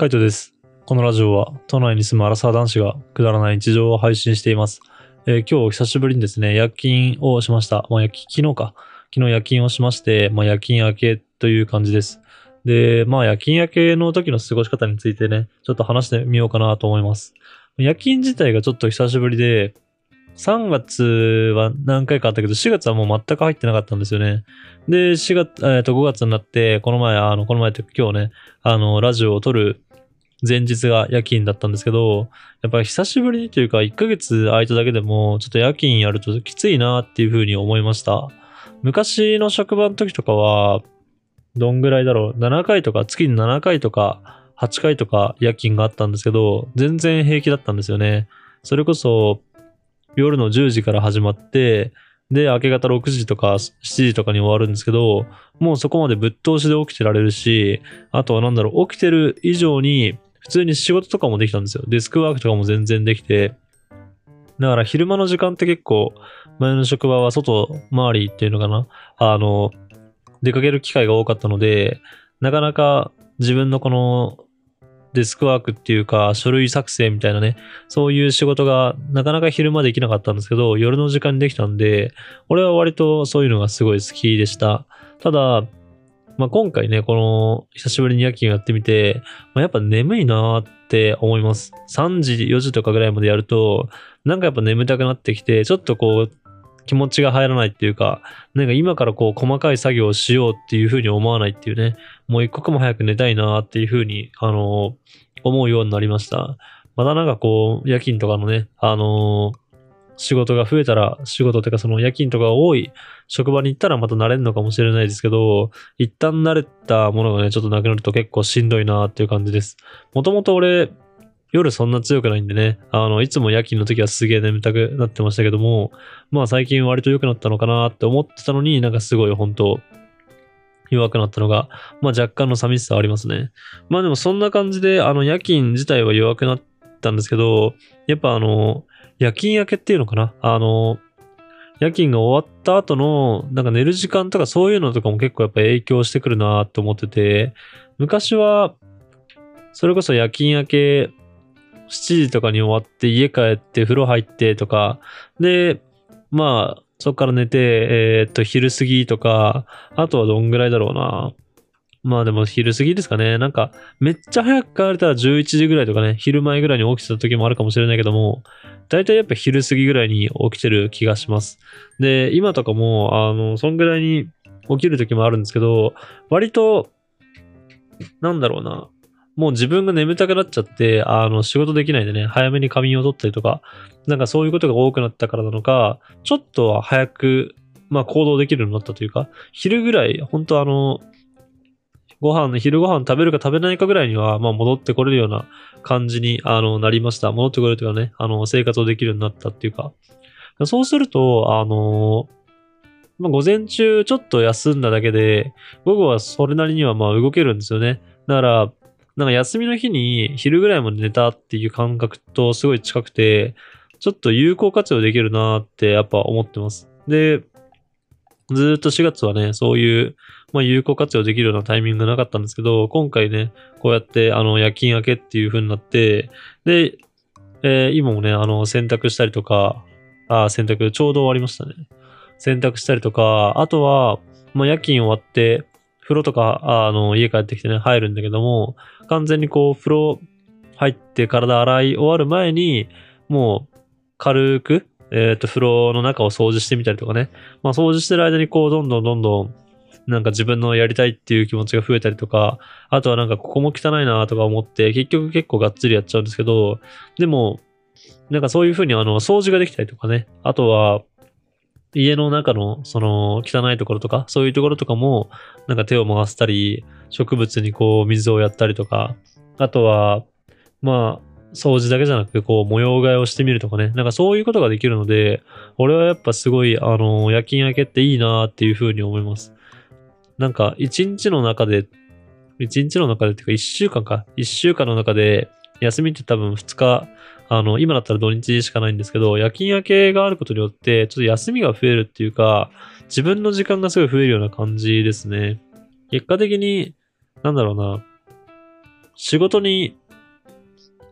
カイトです。このラジオは都内に住むアラサー男子がくだらない日常を配信しています。えー今日久しぶりにですね、夜勤をしました。まあ、昨日か。昨日夜勤をしまして、まあ、夜勤明けという感じです。で、まあ、夜勤明けの時の過ごし方についてね、ちょっと話してみようかなと思います。夜勤自体がちょっと久しぶりで、3月は何回かあったけど、4月はもう全く入ってなかったんですよね。で、4月、えっ、と、5月になって、この前、あの、この前って今日ね、あの、ラジオを撮る前日が夜勤だったんですけど、やっぱり久しぶりにというか、1ヶ月空いただけでも、ちょっと夜勤やるときついなっていう風に思いました。昔の職場の時とかは、どんぐらいだろう、7回とか、月に7回とか、8回とか夜勤があったんですけど、全然平気だったんですよね。それこそ、夜の10時から始まって、で、明け方6時とか7時とかに終わるんですけど、もうそこまでぶっ通しで起きてられるし、あとはなんだろう、起きてる以上に、普通に仕事とかもできたんですよ。デスクワークとかも全然できて。だから昼間の時間って結構、前の職場は外回りっていうのかなあの、出かける機会が多かったので、なかなか自分のこのデスクワークっていうか、書類作成みたいなね、そういう仕事がなかなか昼間できなかったんですけど、夜の時間にできたんで、俺は割とそういうのがすごい好きでした。ただ、まあ、今回ね、この久しぶりに夜勤やってみて、まあ、やっぱ眠いなーって思います。3時、4時とかぐらいまでやると、なんかやっぱ眠たくなってきて、ちょっとこう、気持ちが入らないっていうか、なんか今からこう細かい作業をしようっていうふうに思わないっていうね、もう一刻も早く寝たいなーっていうふうに、あのー思うようになりました。またなんかこう、夜勤とかのね、あのー仕事が増えたら、仕事っていうかその夜勤とかが多い職場に行ったらまた慣れるのかもしれないですけど、一旦慣れたものがね、ちょっとなくなると結構しんどいなっていう感じです。もともと俺、夜そんな強くないんでね、あの、いつも夜勤の時はすげえ眠たくなってましたけども、まあ最近割と良くなったのかなって思ってたのになんかすごい本当弱くなったのが、まあ若干の寂しさはありますね。まあでもそんな感じで、あの夜勤自体は弱くなったんですけど、やっぱあの、夜勤明けっていうのかな？あの、夜勤が終わった後の、なんか寝る時間とかそういうのとかも結構やっぱ影響してくるなって思ってて、昔は、それこそ夜勤明け7時とかに終わって家帰って風呂入ってとか、で、まあ、そこから寝て、えーっと、昼過ぎとか、あとはどんぐらいだろうな。まあでも昼過ぎですかね。なんか、めっちゃ早く帰れたら11時ぐらいとかね、昼前ぐらいに起きてた時もあるかもしれないけども、大体やっぱ昼過ぎぐらいに起きてる気がします。で、今とかも、あの、そんぐらいに起きる時もあるんですけど、割と、なんだろうな。もう自分が眠たくなっちゃって、あの、仕事できないでね、早めに仮眠を取ったりとか、なんかそういうことが多くなったからなのか、ちょっと早く、まあ行動できるようになったというか、昼ぐらい、本当あの、ご飯、昼ご飯食べるか食べないかぐらいには、まあ戻ってこれるような感じに、あの、なりました。戻ってこれるというかね、あの、生活をできるようになったっていうか。そうすると、あの、まあ午前中ちょっと休んだだけで、午後はそれなりにはまあ動けるんですよね。だから、なんか休みの日に昼ぐらいまで寝たっていう感覚とすごい近くて、ちょっと有効活用できるなってやっぱ思ってます。で、ずっと4月はね、そういう、まあ、有効活用できるようなタイミングなかったんですけど、今回ね、こうやって、あの、夜勤明けっていう風になって、で、えー今もね、あの、洗濯したりとか、あー、洗濯ちょうど終わりましたね。洗濯したりとか、あとは、まあ、夜勤終わって、風呂とか、あの、家帰ってきてね、入るんだけども、完全にこう、風呂入って体洗い終わる前に、もう、軽く、えっ、と、風呂の中を掃除してみたりとかね。まあ、掃除してる間にこう、どんどんどんどん、なんか自分のやりたいっていう気持ちが増えたりとか、あとはなんかここも汚いなとか思って、結局結構がっつりやっちゃうんですけど、でも、なんかそういうふうにあの、掃除ができたりとかね。あとは、家の中のその汚いところとか、そういうところとかも、なんか手を回したり、植物にこう水をやったりとか、あとは、まあ、掃除だけじゃなくて、こう模様替えをしてみるとかね。なんかそういうことができるので、俺はやっぱすごい、あの、夜勤明けっていいなっていうふうに思います。なんか、一日の中で、一日の中でっていうか、一週間か。一週間の中で、休みって多分二日、あの、今だったら土日しかないんですけど、夜勤明けがあることによって、ちょっと休みが増えるっていうか、自分の時間がすごい増えるような感じですね。結果的に、なんだろうな、仕事に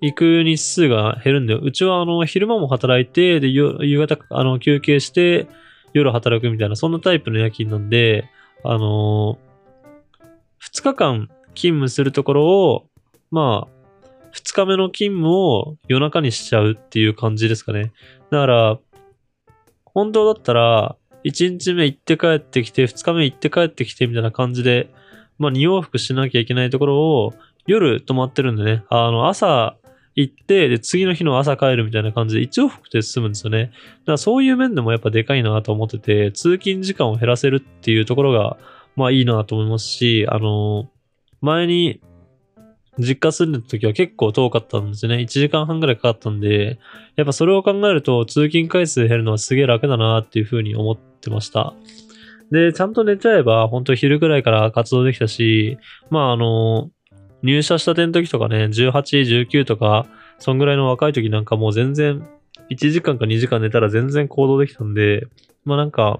行く日数が減るんだよ。うちはあの、昼間も働いて、で、夕方、あの、休憩して、夜働くみたいな、そんなタイプの夜勤なんで、あのー、2日間勤務するところを、まあ、2日目の勤務を夜中にしちゃうっていう感じですかね。だから、本当だったら、1日目行って帰ってきて、2日目行って帰ってきてみたいな感じで、まあ2往復しなきゃいけないところを夜泊まってるんでね、あの朝行って、で次の日の朝帰るみたいな感じで1往復で済むんですよね。だからそういう面でもやっぱでかいなと思ってて、通勤時間を減らせるっていうところが、まあいいなと思いますし、あの、前に実家住んでた時は結構遠かったんですよね。1時間半ぐらいかかったんで、やっぱそれを考えると通勤回数減るのはすげえ楽だなっていうふうに思ってました。で、ちゃんと寝ちゃえば、本当昼ぐらいから活動できたし、まああの、入社したての時とかね、18、19とか、そんぐらいの若い時なんかもう全然、1時間か2時間寝たら全然行動できたんで、まあなんか、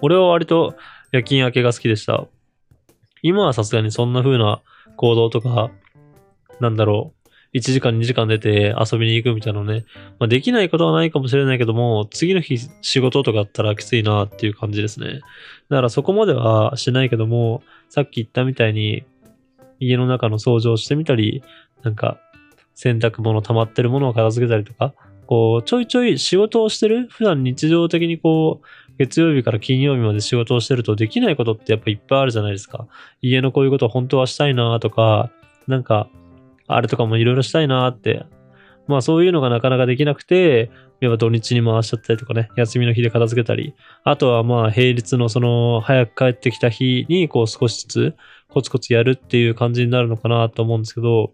俺は割と夜勤明けが好きでした。今はさすがにそんな風な行動とかなんだろう、1時間2時間出て遊びに行くみたいなのね、まあ、できないことはないかもしれないけども、次の日仕事とかあったらきついなっていう感じですね。だからそこまではしないけども、さっき言ったみたいに、家の中の掃除をしてみたり、なんか、洗濯物溜まってるものを片付けたりとか、こう、ちょいちょい仕事をしてる普段日常的にこう、月曜日から金曜日まで仕事をしてるとできないことってやっぱいっぱいあるじゃないですか。家のこういうこと本当はしたいなとか、なんか、あれとかもいろいろしたいなって。まあそういうのがなかなかできなくて、やっぱ土日に回しちゃったりとかね、休みの日で片付けたり、あとはまあ平日のその早く帰ってきた日にこう少しずつコツコツやるっていう感じになるのかなと思うんですけど、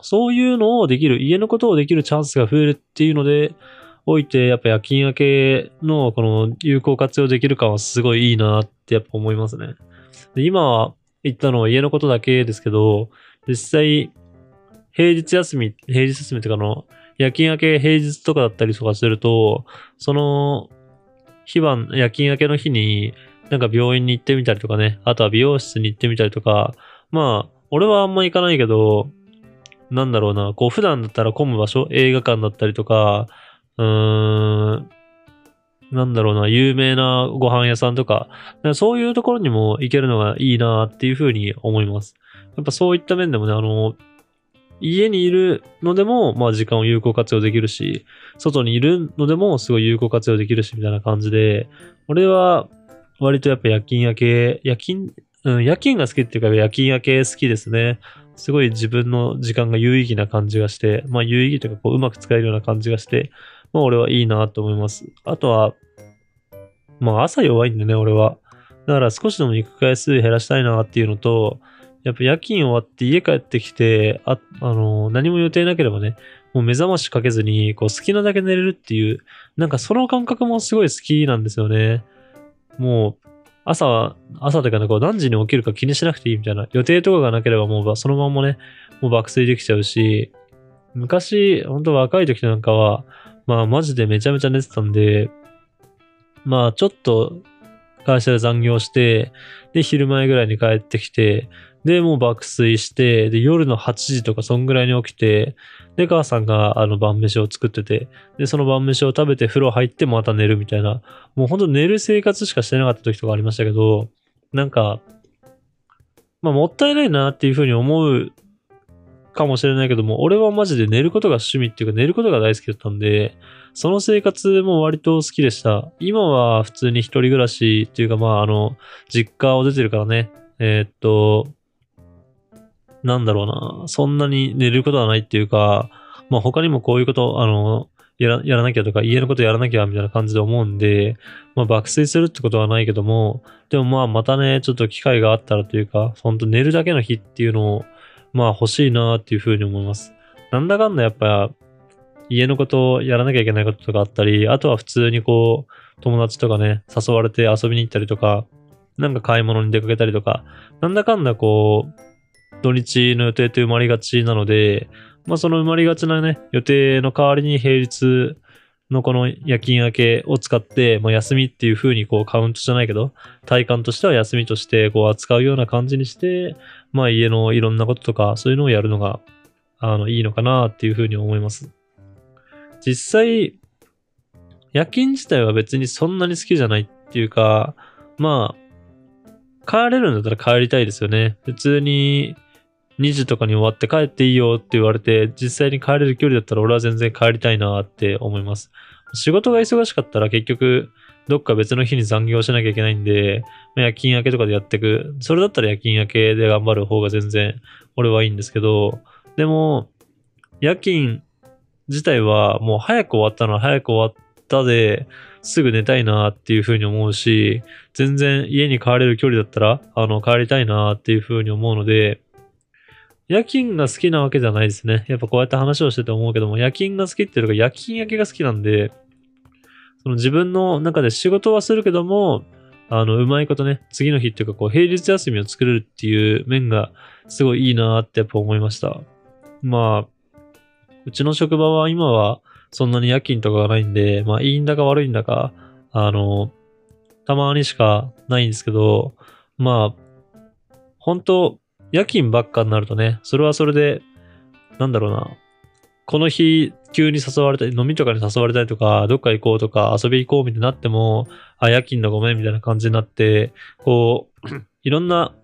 そういうのをできる、家のことをできるチャンスが増えるっていうので、おいて、やっぱ夜勤明けのこの有効活用できる感はすごいいいなってやっぱ思いますね。で今言ったのは家のことだけですけど、実際、平日休み、平日休みとかの、夜勤明け平日とかだったりとかすると、その、日晩、夜勤明けの日に、なんか病院に行ってみたりとかね、あとは美容室に行ってみたりとか、まあ、俺はあんま行かないけど、なんだろうな、こう普段だったら混む場所、映画館だったりとか、うーん、なんだろうな、有名なご飯屋さんとか、かそういうところにも行けるのがいいなっていうふうに思います。やっぱそういった面でもね、あの、家にいるのでも、まあ時間を有効活用できるし、外にいるのでもすごい有効活用できるし、みたいな感じで、俺は割とやっぱ夜勤明け、夜勤、うん、夜勤が好きっていうか夜勤明け好きですね。すごい自分の時間が有意義な感じがして、まあ有意義というかこううまく使えるような感じがして、まあ俺はいいなと思います。あとは、まあ朝弱いんでね、俺は。だから少しでも行く回数減らしたいなっていうのと、やっぱ夜勤終わって家帰ってきて、あ、あの、何も予定なければね、もう目覚ましかけずに、こう好きなだけ寝れるっていう、なんかその感覚もすごい好きなんですよね。もう、朝、朝というかね、こう何時に起きるか気にしなくていいみたいな。予定とかがなければもうそのままね、もう爆睡できちゃうし、昔、本当若い時なんかは、まあマジでめちゃめちゃ寝てたんで、まあちょっと会社で残業して、で、昼前ぐらいに帰ってきて、で、もう爆睡して、で、夜の8時とかそんぐらいに起きて、で、母さんがあの晩飯を作ってて、で、その晩飯を食べて風呂入ってまた寝るみたいな、もうほんと寝る生活しかしてなかった時とかありましたけど、なんか、まあもったいないなっていうふうに思うかもしれないけども、俺はマジで寝ることが趣味っていうか寝ることが大好きだったんで、その生活も割と好きでした。今は普通に一人暮らしっていうかまああの、実家を出てるからね、えー、っと、なんだろうな、そんなに寝ることはないっていうか、まあ他にもこういうこと、あの、やらやらなきゃとか、家のことやらなきゃみたいな感じで思うんで、まあ爆睡するってことはないけども、でもまあまたね、ちょっと機会があったらというか、ほんと寝るだけの日っていうのを、まあ欲しいなっていうふうに思います。なんだかんだやっぱ、家のことをやらなきゃいけないこととかあったり、あとは普通にこう、友達とかね、誘われて遊びに行ったりとか、なんか買い物に出かけたりとか、なんだかんだこう、土日の予定って埋まりがちなので、まあその埋まりがちなね、予定の代わりに平日のこの夜勤明けを使って、まあ、休みっていう風にこうカウントじゃないけど、体感としては休みとしてこう扱うような感じにして、まあ家のいろんなこととかそういうのをやるのが、あの、いいのかなっていう風に思います。実際、夜勤自体は別にそんなに好きじゃないっていうか、まあ、帰れるんだったら帰りたいですよね。普通に2時とかに終わって帰っていいよって言われて、実際に帰れる距離だったら俺は全然帰りたいなって思います。仕事が忙しかったら結局、どっか別の日に残業しなきゃいけないんで、夜勤明けとかでやっていく。それだったら夜勤明けで頑張る方が全然俺はいいんですけど、でも、夜勤自体はもう早く終わったのは早く終わったで、すぐ寝たいなっていう風に思うし、全然家に帰れる距離だったら、あの、帰りたいなっていう風に思うので、夜勤が好きなわけじゃないですね。やっぱこうやって話をしてて思うけども、夜勤が好きっていうのが夜勤明けが好きなんで、その自分の中で仕事はするけども、あの、うまいことね、次の日っていうかこう、平日休みを作れるっていう面がすごいいいなってやっぱ思いました。まあ、うちの職場は今はそんなに夜勤とかがないんで、まあいいんだか悪いんだか、あの、たまにしかないんですけど、まあ、本当夜勤ばっかになるとね、それはそれで、なんだろうな、この日急に誘われたり、飲みとかに誘われたりとか、どっか行こうとか遊び行こうみたいになっても、あ、夜勤だごめんみたいな感じになって、こう、いろんな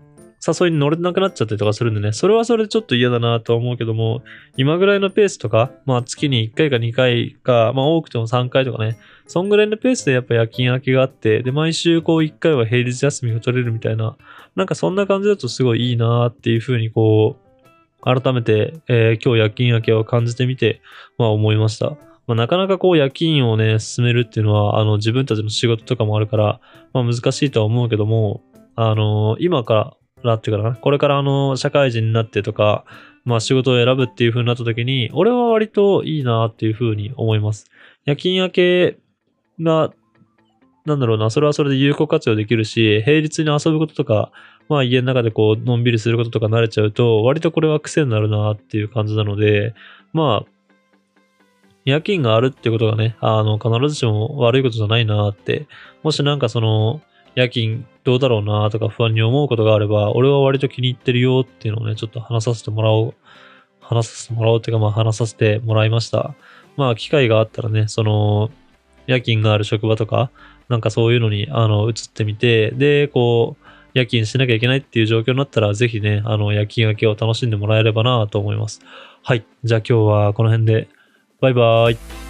誘いに乗れなくなっちゃったりとかするんでね、それはそれでちょっと嫌だなと思うけども、今ぐらいのペースとか、まあ月に1回か2回か、まあ多くても3回とかね、そんぐらいのペースでやっぱ夜勤明けがあって、で、毎週こう1回は平日休みが取れるみたいな、なんかそんな感じだとすごいいいなっていうふうにこう、改めて、えー今日夜勤明けを感じてみて、まあ思いました。まあ、なかなかこう夜勤をね、進めるっていうのは、あの自分たちの仕事とかもあるから、まあ難しいとは思うけども、あの今かららっていうかな、これからあの社会人になってとか、まあ仕事を選ぶっていう風になった時に、俺は割といいなっていう風に思います。夜勤明けが、なんだろうな、それはそれで有効活用できるし、平日に遊ぶこととか、まあ家の中でこう、のんびりすることとか慣れちゃうと、割とこれは癖になるなっていう感じなので、まあ、夜勤があるってことがね、あの、必ずしも悪いことじゃないなって、もしなんかその、夜勤どうだろうなとか不安に思うことがあれば、俺は割と気に入ってるよっていうのをね、ちょっと話させてもらおう。話させてもらおうっていうか、まあ話させてもらいました。まあ機会があったらね、その、夜勤がある職場とか、なんかそういうのに、あの、移ってみて、で、こう、夜勤しなきゃいけないっていう状況になったら、ぜひね、あの、夜勤明けを楽しんでもらえればなと思います。はい。じゃあ今日はこの辺で、バイバーイ。